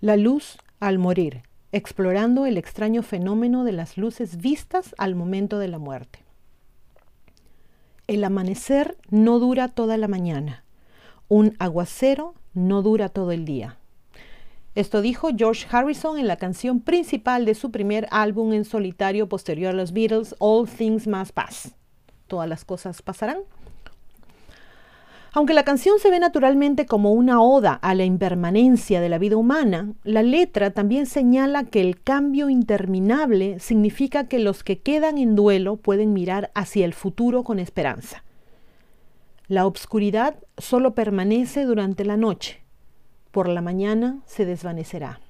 La luz al morir, explorando el extraño fenómeno de las luces vistas al momento de la muerte. El amanecer no dura toda la mañana. Un aguacero no dura todo el día. Esto dijo George Harrison en la canción principal de su primer álbum en solitario posterior a los Beatles, All Things Must Pass. Todas las cosas pasarán. Aunque la canción se ve naturalmente como una oda a la impermanencia de la vida humana, la letra también señala que el cambio interminable significa que los que quedan en duelo pueden mirar hacia el futuro con esperanza. La obscuridad solo permanece durante la noche, por la mañana se desvanecerá.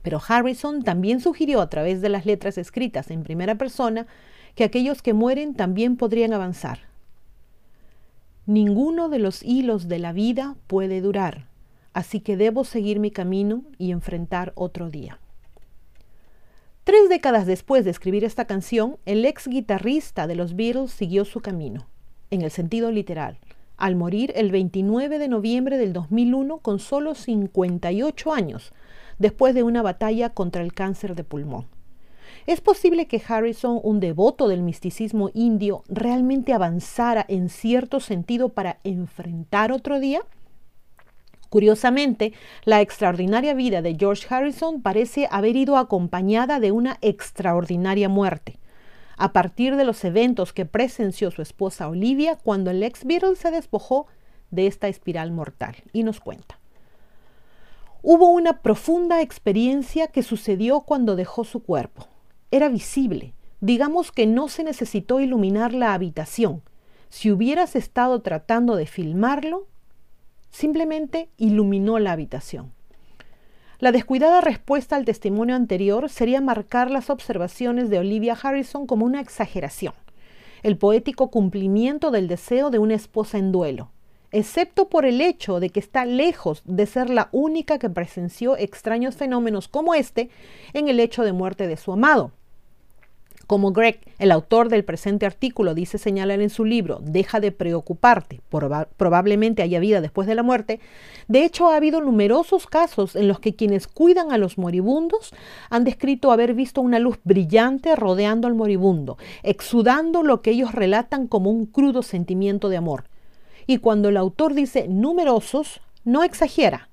Pero Harrison también sugirió a través de las letras escritas en primera persona que aquellos que mueren también podrían avanzar, Ninguno de los hilos de la vida puede durar, así que debo seguir mi camino y enfrentar otro día. Tres décadas después de escribir esta canción, el ex guitarrista de los Beatles siguió su camino, en el sentido literal, al morir el 29 de noviembre del 2001 con solo 58 años, después de una batalla contra el cáncer de pulmón. ¿Es posible que Harrison, un devoto del misticismo indio, realmente avanzara en cierto sentido para enfrentar otro día? Curiosamente, la extraordinaria vida de George Harrison parece haber ido acompañada de una extraordinaria muerte, a partir de los eventos que presenció su esposa Olivia cuando el ex Beatle se despojó de esta espiral mortal. Y nos cuenta. Hubo una profunda experiencia que sucedió cuando dejó su cuerpo era visible. Digamos que no se necesitó iluminar la habitación. Si hubieras estado tratando de filmarlo, simplemente iluminó la habitación. La descuidada respuesta al testimonio anterior sería marcar las observaciones de Olivia Harrison como una exageración, el poético cumplimiento del deseo de una esposa en duelo, excepto por el hecho de que está lejos de ser la única que presenció extraños fenómenos como este en el hecho de muerte de su amado. Como Greg, el autor del presente artículo, dice señalar en su libro Deja de preocuparte, probablemente haya vida después de la muerte, de hecho ha habido numerosos casos en los que quienes cuidan a los moribundos han descrito haber visto una luz brillante rodeando al moribundo, exudando lo que ellos relatan como un crudo sentimiento de amor. Y cuando el autor dice numerosos, no exagera.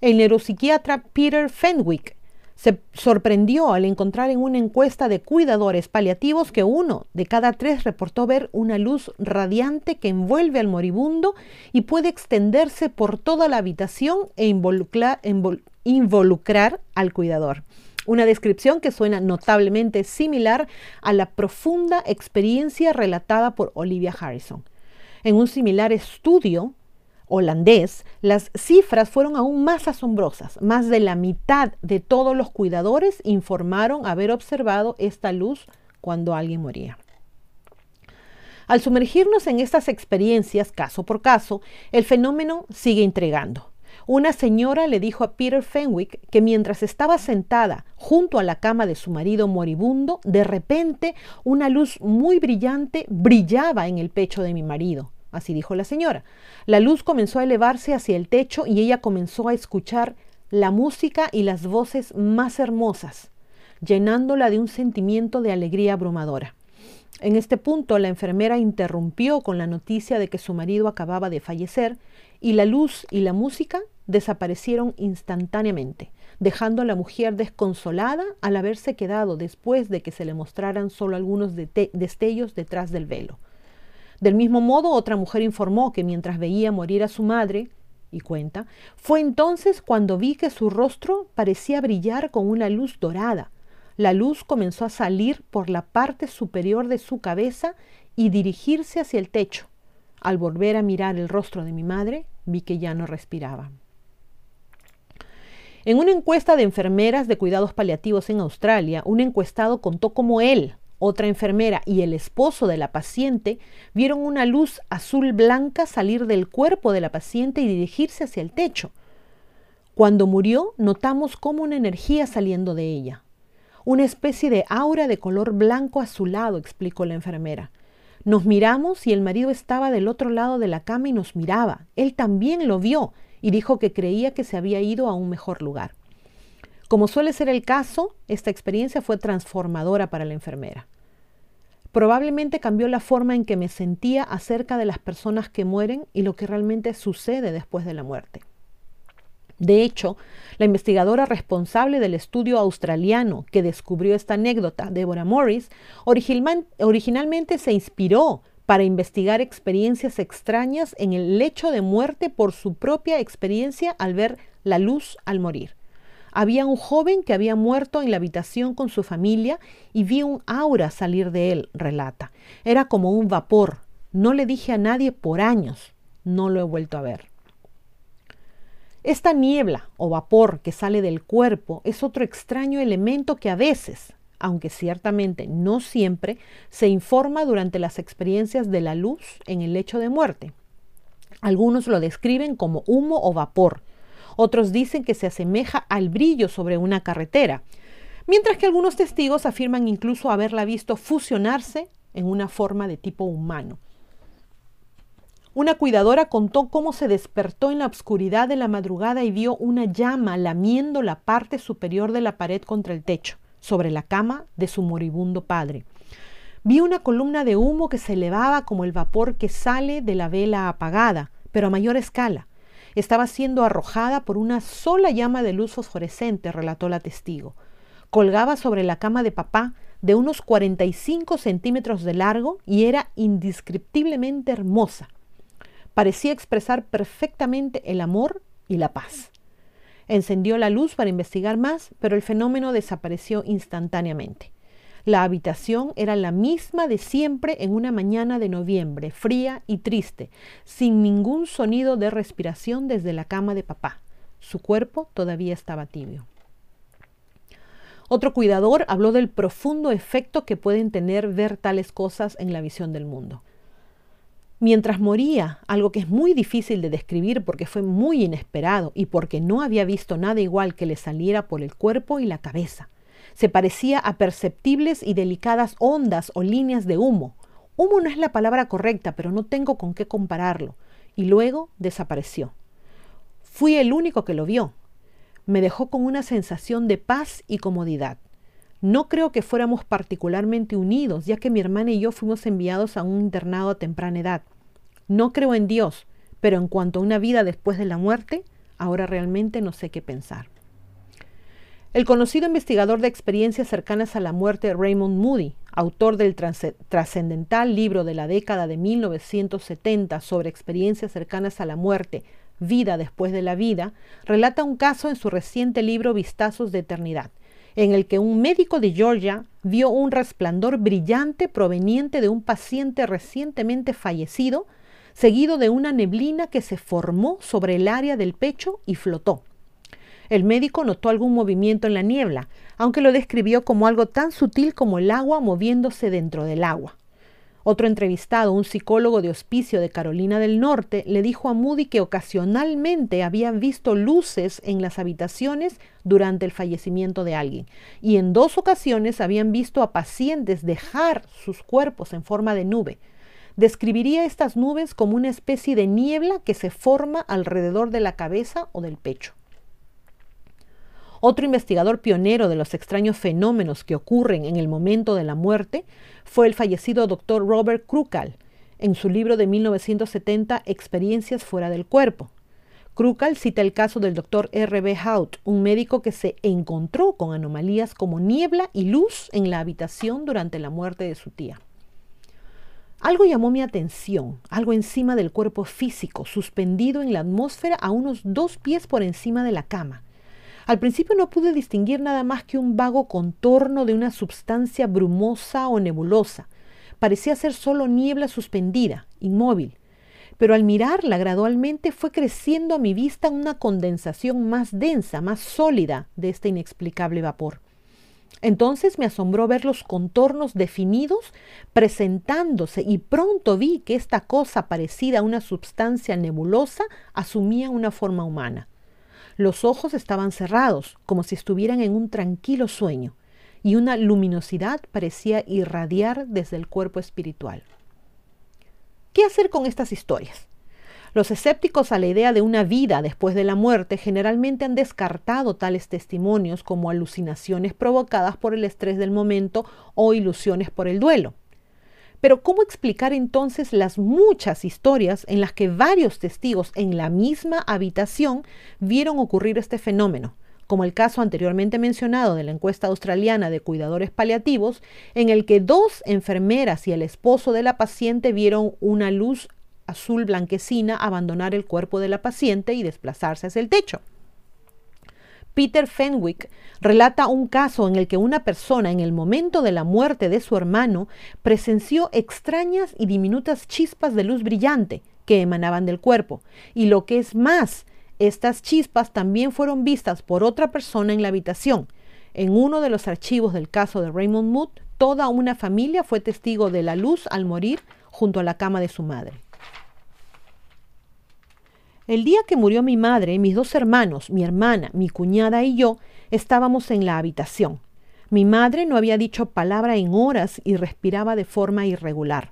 El neuropsiquiatra Peter Fenwick se sorprendió al encontrar en una encuesta de cuidadores paliativos que uno de cada tres reportó ver una luz radiante que envuelve al moribundo y puede extenderse por toda la habitación e involucrar, al cuidador. Una descripción que suena notablemente similar a la profunda experiencia relatada por Olivia Harrison. En un similar estudio, holandés, las cifras fueron aún más asombrosas. Más de la mitad de todos los cuidadores informaron haber observado esta luz cuando alguien moría. Al sumergirnos en estas experiencias caso por caso, el fenómeno sigue intrigando. Una señora le dijo a Peter Fenwick que mientras estaba sentada junto a la cama de su marido moribundo, de repente una luz muy brillante brillaba en el pecho de mi marido. Así dijo la señora. La luz comenzó a elevarse hacia el techo y ella comenzó a escuchar la música y las voces más hermosas, llenándola de un sentimiento de alegría abrumadora. En este punto la enfermera interrumpió con la noticia de que su marido acababa de fallecer y la luz y la música desaparecieron instantáneamente, dejando a la mujer desconsolada al haberse quedado después de que se le mostraran solo algunos destellos detrás del velo. Del mismo modo, otra mujer informó que mientras veía morir a su madre, y cuenta, fue entonces cuando vi que su rostro parecía brillar con una luz dorada. La luz comenzó a salir por la parte superior de su cabeza y dirigirse hacia el techo. Al volver a mirar el rostro de mi madre, vi que ya no respiraba. En una encuesta de enfermeras de cuidados paliativos en Australia, un encuestado contó cómo él, otra enfermera y el esposo de la paciente vieron una luz azul blanca salir del cuerpo de la paciente y dirigirse hacia el techo. Cuando murió, notamos como una energía saliendo de ella. Una especie de aura de color blanco azulado, explicó la enfermera. Nos miramos y el marido estaba del otro lado de la cama y nos miraba. Él también lo vio y dijo que creía que se había ido a un mejor lugar. Como suele ser el caso, esta experiencia fue transformadora para la enfermera. Probablemente cambió la forma en que me sentía acerca de las personas que mueren y lo que realmente sucede después de la muerte. De hecho, la investigadora responsable del estudio australiano que descubrió esta anécdota, Deborah Morris, originalmente se inspiró para investigar experiencias extrañas en el lecho de muerte por su propia experiencia al ver la luz al morir. Había un joven que había muerto en la habitación con su familia y vi un aura salir de él, relata. Era como un vapor. No le dije a nadie por años. No lo he vuelto a ver. Esta niebla o vapor que sale del cuerpo es otro extraño elemento que a veces, aunque ciertamente no siempre, se informa durante las experiencias de la luz en el lecho de muerte. Algunos lo describen como humo o vapor, otros dicen que se asemeja al brillo sobre una carretera, mientras que algunos testigos afirman incluso haberla visto fusionarse en una forma de tipo humano. Una cuidadora contó cómo se despertó en la oscuridad de la madrugada y vio una llama lamiendo la parte superior de la pared contra el techo, sobre la cama de su moribundo padre. Vi una columna de humo que se elevaba como el vapor que sale de la vela apagada, pero a mayor escala. Estaba siendo arrojada por una sola llama de luz fosforescente, relató la testigo. Colgaba sobre la cama de papá de unos 45 centímetros de largo y era indescriptiblemente hermosa parecía expresar perfectamente el amor y la paz. Encendió la luz para investigar más, pero el fenómeno desapareció instantáneamente. La habitación era la misma de siempre en una mañana de noviembre, fría y triste, sin ningún sonido de respiración desde la cama de papá. Su cuerpo todavía estaba tibio. Otro cuidador habló del profundo efecto que pueden tener ver tales cosas en la visión del mundo. Mientras moría, algo que es muy difícil de describir porque fue muy inesperado y porque no había visto nada igual que le saliera por el cuerpo y la cabeza. Se parecía a perceptibles y delicadas ondas o líneas de humo. Humo no es la palabra correcta, pero no tengo con qué compararlo. Y luego desapareció. Fui el único que lo vio. Me dejó con una sensación de paz y comodidad. No creo que fuéramos particularmente unidos, ya que mi hermana y yo fuimos enviados a un internado a temprana edad. No creo en Dios, pero en cuanto a una vida después de la muerte, ahora realmente no sé qué pensar. El conocido investigador de experiencias cercanas a la muerte Raymond Moody, autor del trascendental libro de la década de 1970 sobre experiencias cercanas a la muerte, Vida después de la vida, relata un caso en su reciente libro Vistazos de Eternidad, en el que un médico de Georgia vio un resplandor brillante proveniente de un paciente recientemente fallecido, seguido de una neblina que se formó sobre el área del pecho y flotó. El médico notó algún movimiento en la niebla, aunque lo describió como algo tan sutil como el agua moviéndose dentro del agua. Otro entrevistado, un psicólogo de hospicio de Carolina del Norte, le dijo a Moody que ocasionalmente habían visto luces en las habitaciones durante el fallecimiento de alguien y en dos ocasiones habían visto a pacientes dejar sus cuerpos en forma de nube. Describiría estas nubes como una especie de niebla que se forma alrededor de la cabeza o del pecho. Otro investigador pionero de los extraños fenómenos que ocurren en el momento de la muerte fue el fallecido doctor Robert Krukal, en su libro de 1970 Experiencias fuera del cuerpo. Krukal cita el caso del doctor R.B. Hout, un médico que se encontró con anomalías como niebla y luz en la habitación durante la muerte de su tía. Algo llamó mi atención, algo encima del cuerpo físico, suspendido en la atmósfera a unos dos pies por encima de la cama. Al principio no pude distinguir nada más que un vago contorno de una substancia brumosa o nebulosa. Parecía ser solo niebla suspendida, inmóvil. Pero al mirarla gradualmente fue creciendo a mi vista una condensación más densa, más sólida de este inexplicable vapor. Entonces me asombró ver los contornos definidos presentándose y pronto vi que esta cosa parecida a una substancia nebulosa asumía una forma humana. Los ojos estaban cerrados, como si estuvieran en un tranquilo sueño, y una luminosidad parecía irradiar desde el cuerpo espiritual. ¿Qué hacer con estas historias? Los escépticos a la idea de una vida después de la muerte generalmente han descartado tales testimonios como alucinaciones provocadas por el estrés del momento o ilusiones por el duelo. Pero ¿cómo explicar entonces las muchas historias en las que varios testigos en la misma habitación vieron ocurrir este fenómeno? como el caso anteriormente mencionado de la encuesta australiana de cuidadores paliativos, en el que dos enfermeras y el esposo de la paciente vieron una luz azul blanquecina abandonar el cuerpo de la paciente y desplazarse hacia el techo. Peter Fenwick relata un caso en el que una persona en el momento de la muerte de su hermano presenció extrañas y diminutas chispas de luz brillante que emanaban del cuerpo. Y lo que es más, estas chispas también fueron vistas por otra persona en la habitación. En uno de los archivos del caso de Raymond Mood, toda una familia fue testigo de la luz al morir junto a la cama de su madre. El día que murió mi madre, mis dos hermanos, mi hermana, mi cuñada y yo estábamos en la habitación. Mi madre no había dicho palabra en horas y respiraba de forma irregular.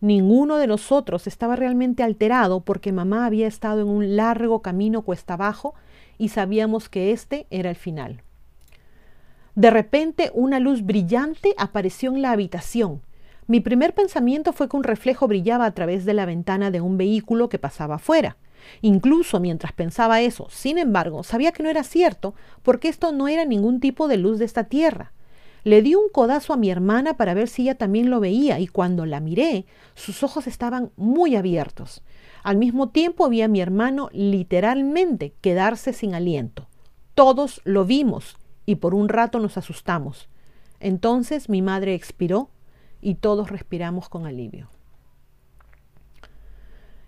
Ninguno de nosotros estaba realmente alterado porque mamá había estado en un largo camino cuesta abajo y sabíamos que este era el final. De repente una luz brillante apareció en la habitación. Mi primer pensamiento fue que un reflejo brillaba a través de la ventana de un vehículo que pasaba afuera. Incluso mientras pensaba eso, sin embargo, sabía que no era cierto, porque esto no era ningún tipo de luz de esta tierra. Le di un codazo a mi hermana para ver si ella también lo veía, y cuando la miré, sus ojos estaban muy abiertos. Al mismo tiempo vi a mi hermano literalmente quedarse sin aliento. Todos lo vimos y por un rato nos asustamos. Entonces mi madre expiró y todos respiramos con alivio.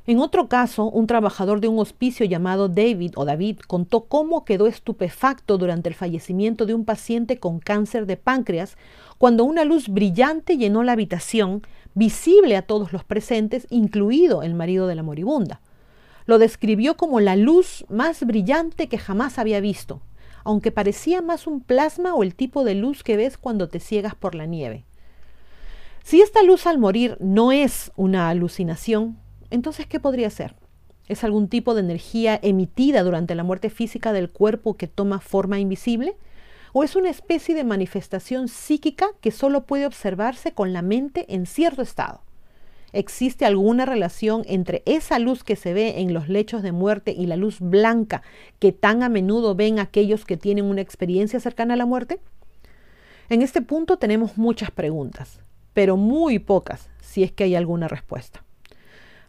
En otro caso, un trabajador de un hospicio llamado David o David contó cómo quedó estupefacto durante el fallecimiento de un paciente con cáncer de páncreas cuando una luz brillante llenó la habitación, visible a todos los presentes, incluido el marido de la moribunda. Lo describió como la luz más brillante que jamás había visto, aunque parecía más un plasma o el tipo de luz que ves cuando te ciegas por la nieve. Si esta luz al morir no es una alucinación, entonces, ¿qué podría ser? ¿Es algún tipo de energía emitida durante la muerte física del cuerpo que toma forma invisible? ¿O es una especie de manifestación psíquica que solo puede observarse con la mente en cierto estado? ¿Existe alguna relación entre esa luz que se ve en los lechos de muerte y la luz blanca que tan a menudo ven aquellos que tienen una experiencia cercana a la muerte? En este punto tenemos muchas preguntas, pero muy pocas si es que hay alguna respuesta.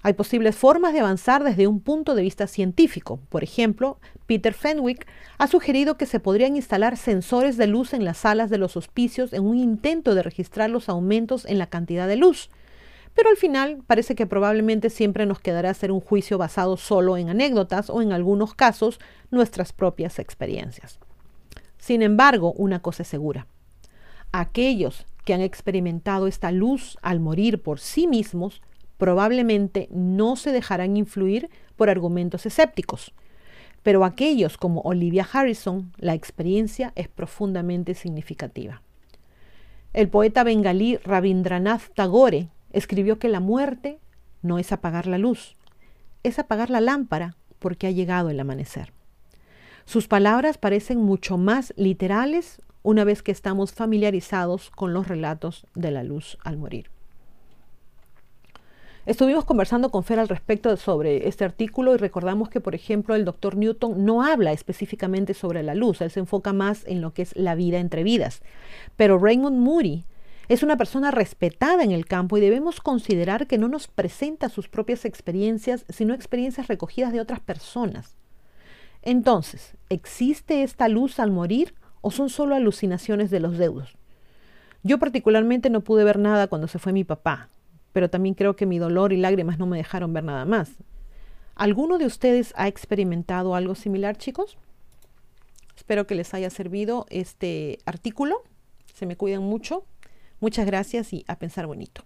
Hay posibles formas de avanzar desde un punto de vista científico. Por ejemplo, Peter Fenwick ha sugerido que se podrían instalar sensores de luz en las salas de los hospicios en un intento de registrar los aumentos en la cantidad de luz. Pero al final parece que probablemente siempre nos quedará hacer un juicio basado solo en anécdotas o en algunos casos nuestras propias experiencias. Sin embargo, una cosa es segura. Aquellos que han experimentado esta luz al morir por sí mismos probablemente no se dejarán influir por argumentos escépticos. Pero aquellos como Olivia Harrison, la experiencia es profundamente significativa. El poeta bengalí Rabindranath Tagore escribió que la muerte no es apagar la luz, es apagar la lámpara porque ha llegado el amanecer. Sus palabras parecen mucho más literales una vez que estamos familiarizados con los relatos de la luz al morir. Estuvimos conversando con Fer al respecto sobre este artículo y recordamos que, por ejemplo, el doctor Newton no habla específicamente sobre la luz, él se enfoca más en lo que es la vida entre vidas. Pero Raymond Moody es una persona respetada en el campo y debemos considerar que no nos presenta sus propias experiencias, sino experiencias recogidas de otras personas. Entonces, ¿existe esta luz al morir o son solo alucinaciones de los deudos? Yo particularmente no pude ver nada cuando se fue mi papá pero también creo que mi dolor y lágrimas no me dejaron ver nada más. ¿Alguno de ustedes ha experimentado algo similar, chicos? Espero que les haya servido este artículo. Se me cuidan mucho. Muchas gracias y a pensar bonito.